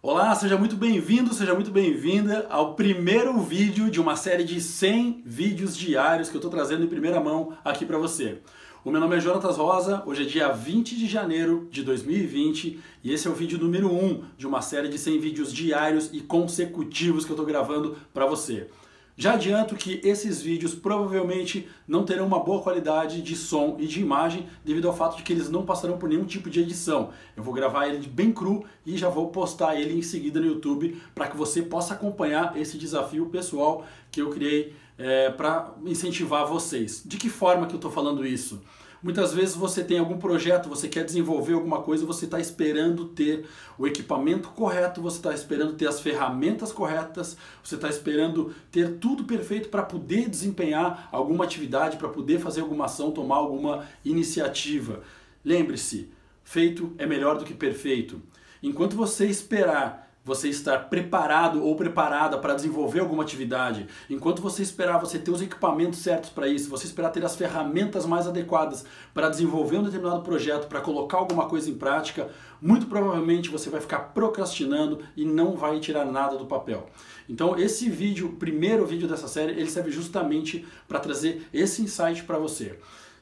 Olá, seja muito bem-vindo, seja muito bem-vinda ao primeiro vídeo de uma série de 100 vídeos diários que eu estou trazendo em primeira mão aqui para você. O meu nome é Jonatas Rosa, hoje é dia 20 de janeiro de 2020 e esse é o vídeo número 1 de uma série de 100 vídeos diários e consecutivos que eu estou gravando para você. Já adianto que esses vídeos provavelmente não terão uma boa qualidade de som e de imagem devido ao fato de que eles não passarão por nenhum tipo de edição. Eu vou gravar ele bem cru e já vou postar ele em seguida no YouTube para que você possa acompanhar esse desafio pessoal que eu criei é, para incentivar vocês. De que forma que eu estou falando isso? Muitas vezes você tem algum projeto, você quer desenvolver alguma coisa, você está esperando ter o equipamento correto, você está esperando ter as ferramentas corretas, você está esperando ter tudo perfeito para poder desempenhar alguma atividade, para poder fazer alguma ação, tomar alguma iniciativa. Lembre-se, feito é melhor do que perfeito. Enquanto você esperar você estar preparado ou preparada para desenvolver alguma atividade, enquanto você esperar você ter os equipamentos certos para isso, você esperar ter as ferramentas mais adequadas para desenvolver um determinado projeto, para colocar alguma coisa em prática, muito provavelmente você vai ficar procrastinando e não vai tirar nada do papel. Então esse vídeo, o primeiro vídeo dessa série, ele serve justamente para trazer esse insight para você.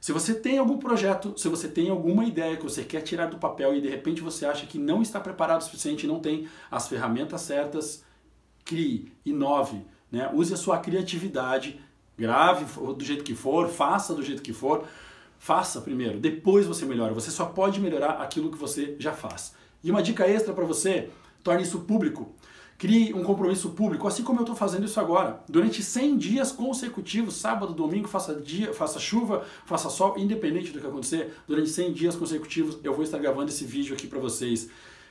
Se você tem algum projeto, se você tem alguma ideia que você quer tirar do papel e de repente você acha que não está preparado o suficiente, não tem as ferramentas certas, crie, inove, né? use a sua criatividade, grave do jeito que for, faça do jeito que for, faça primeiro, depois você melhora. Você só pode melhorar aquilo que você já faz. E uma dica extra para você, torne isso público. Crie um compromisso público, assim como eu estou fazendo isso agora. Durante 100 dias consecutivos, sábado, domingo, faça, dia, faça chuva, faça sol, independente do que acontecer, durante 100 dias consecutivos eu vou estar gravando esse vídeo aqui para vocês.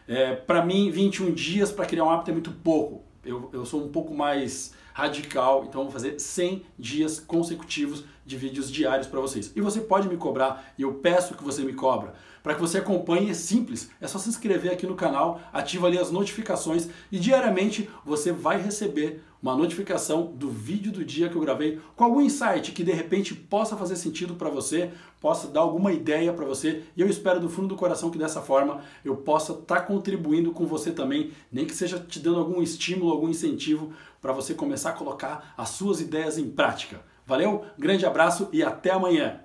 É, para mim, 21 dias para criar um hábito é muito pouco. Eu, eu sou um pouco mais radical, então vou fazer 100 dias consecutivos de vídeos diários para vocês. E você pode me cobrar, e eu peço que você me cobra. Para que você acompanhe, é simples, é só se inscrever aqui no canal, ativa ali as notificações e diariamente você vai receber uma notificação do vídeo do dia que eu gravei com algum insight que de repente possa fazer sentido para você, possa dar alguma ideia para você e eu espero do fundo do coração que dessa forma eu possa estar tá contribuindo com você também, nem que seja te dando algum estímulo, algum incentivo para você começar a colocar as suas ideias em prática. Valeu, grande abraço e até amanhã!